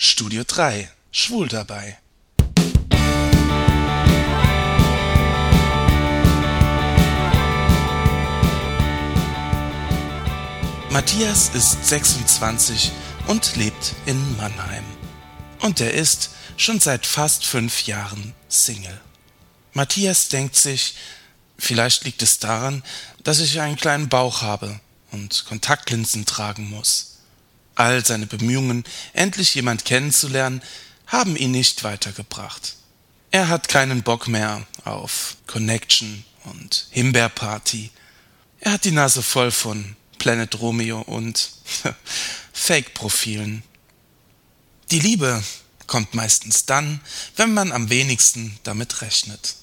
Studio 3 Schwul dabei. Matthias ist 26 und lebt in Mannheim. Und er ist schon seit fast fünf Jahren Single. Matthias denkt sich, vielleicht liegt es daran, dass ich einen kleinen Bauch habe und Kontaktlinsen tragen muss. All seine Bemühungen, endlich jemand kennenzulernen, haben ihn nicht weitergebracht. Er hat keinen Bock mehr auf Connection und Himbeerparty. Er hat die Nase voll von Planet Romeo und Fake-Profilen. Die Liebe kommt meistens dann, wenn man am wenigsten damit rechnet.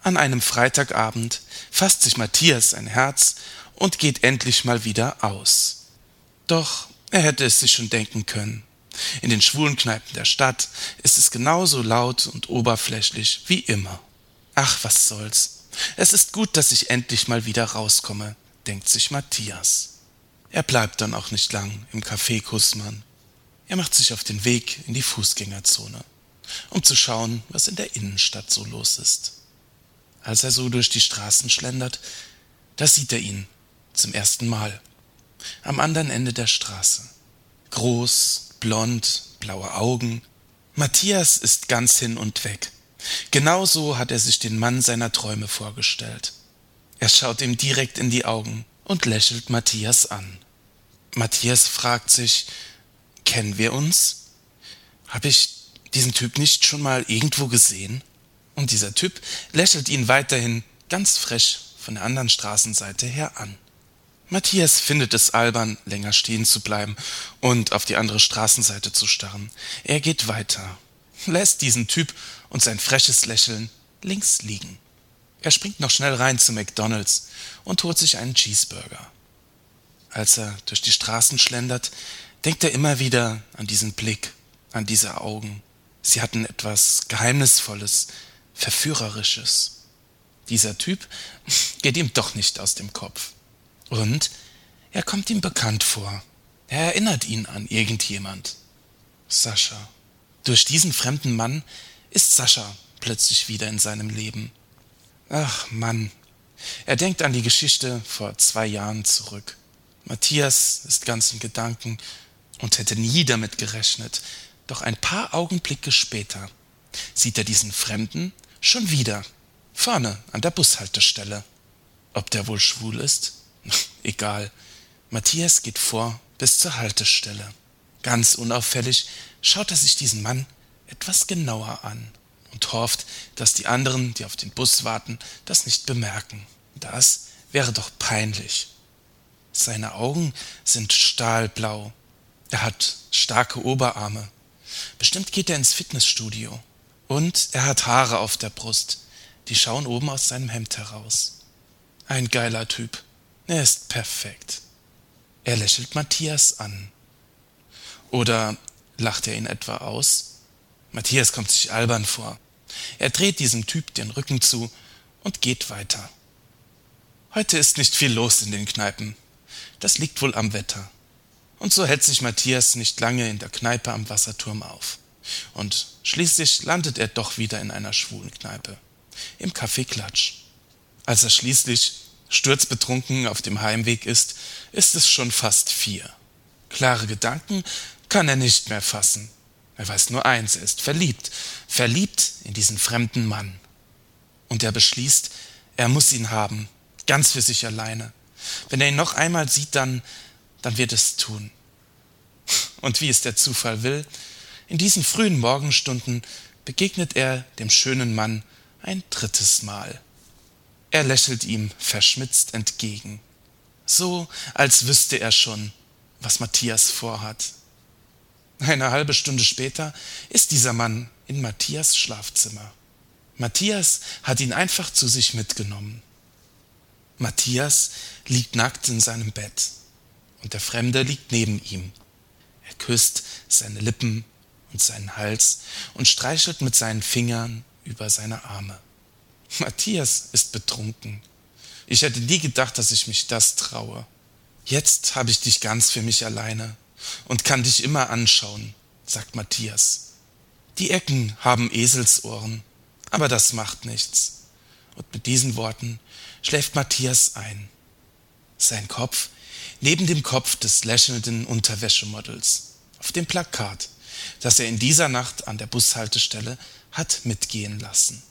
An einem Freitagabend fasst sich Matthias ein Herz und geht endlich mal wieder aus. Doch er hätte es sich schon denken können. In den schwulen Kneipen der Stadt ist es genauso laut und oberflächlich wie immer. Ach, was soll's. Es ist gut, dass ich endlich mal wieder rauskomme, denkt sich Matthias. Er bleibt dann auch nicht lang im Café Kussmann. Er macht sich auf den Weg in die Fußgängerzone, um zu schauen, was in der Innenstadt so los ist. Als er so durch die Straßen schlendert, da sieht er ihn zum ersten Mal. Am anderen Ende der Straße. Groß, blond, blaue Augen. Matthias ist ganz hin und weg. Genauso hat er sich den Mann seiner Träume vorgestellt. Er schaut ihm direkt in die Augen und lächelt Matthias an. Matthias fragt sich, kennen wir uns? Habe ich diesen Typ nicht schon mal irgendwo gesehen? Und dieser Typ lächelt ihn weiterhin ganz frech von der anderen Straßenseite her an. Matthias findet es albern, länger stehen zu bleiben und auf die andere Straßenseite zu starren. Er geht weiter, lässt diesen Typ und sein freches Lächeln links liegen. Er springt noch schnell rein zu McDonalds und holt sich einen Cheeseburger. Als er durch die Straßen schlendert, denkt er immer wieder an diesen Blick, an diese Augen. Sie hatten etwas Geheimnisvolles, Verführerisches. Dieser Typ geht ihm doch nicht aus dem Kopf. Und er kommt ihm bekannt vor. Er erinnert ihn an irgendjemand. Sascha. Durch diesen fremden Mann ist Sascha plötzlich wieder in seinem Leben. Ach Mann. Er denkt an die Geschichte vor zwei Jahren zurück. Matthias ist ganz in Gedanken und hätte nie damit gerechnet. Doch ein paar Augenblicke später sieht er diesen Fremden schon wieder vorne an der Bushaltestelle. Ob der wohl schwul ist? Egal. Matthias geht vor bis zur Haltestelle. Ganz unauffällig schaut er sich diesen Mann etwas genauer an und hofft, dass die anderen, die auf den Bus warten, das nicht bemerken. Das wäre doch peinlich. Seine Augen sind stahlblau. Er hat starke Oberarme. Bestimmt geht er ins Fitnessstudio. Und er hat Haare auf der Brust. Die schauen oben aus seinem Hemd heraus. Ein geiler Typ. Er ist perfekt. Er lächelt Matthias an. Oder lacht er ihn etwa aus? Matthias kommt sich albern vor. Er dreht diesem Typ den Rücken zu und geht weiter. Heute ist nicht viel los in den Kneipen. Das liegt wohl am Wetter. Und so hält sich Matthias nicht lange in der Kneipe am Wasserturm auf. Und schließlich landet er doch wieder in einer schwulen Kneipe. Im Café Klatsch. Als er schließlich sturzbetrunken auf dem Heimweg ist, ist es schon fast vier. Klare Gedanken kann er nicht mehr fassen. Er weiß nur eins, er ist verliebt, verliebt in diesen fremden Mann. Und er beschließt, er muss ihn haben, ganz für sich alleine. Wenn er ihn noch einmal sieht, dann, dann wird es tun. Und wie es der Zufall will, in diesen frühen Morgenstunden begegnet er dem schönen Mann ein drittes Mal. Er lächelt ihm verschmitzt entgegen, so als wüsste er schon, was Matthias vorhat. Eine halbe Stunde später ist dieser Mann in Matthias Schlafzimmer. Matthias hat ihn einfach zu sich mitgenommen. Matthias liegt nackt in seinem Bett und der Fremde liegt neben ihm. Er küsst seine Lippen und seinen Hals und streichelt mit seinen Fingern über seine Arme. Matthias ist betrunken. Ich hätte nie gedacht, dass ich mich das traue. Jetzt habe ich dich ganz für mich alleine und kann dich immer anschauen, sagt Matthias. Die Ecken haben Eselsohren, aber das macht nichts. Und mit diesen Worten schläft Matthias ein. Sein Kopf neben dem Kopf des lächelnden Unterwäschemodels auf dem Plakat, das er in dieser Nacht an der Bushaltestelle hat mitgehen lassen.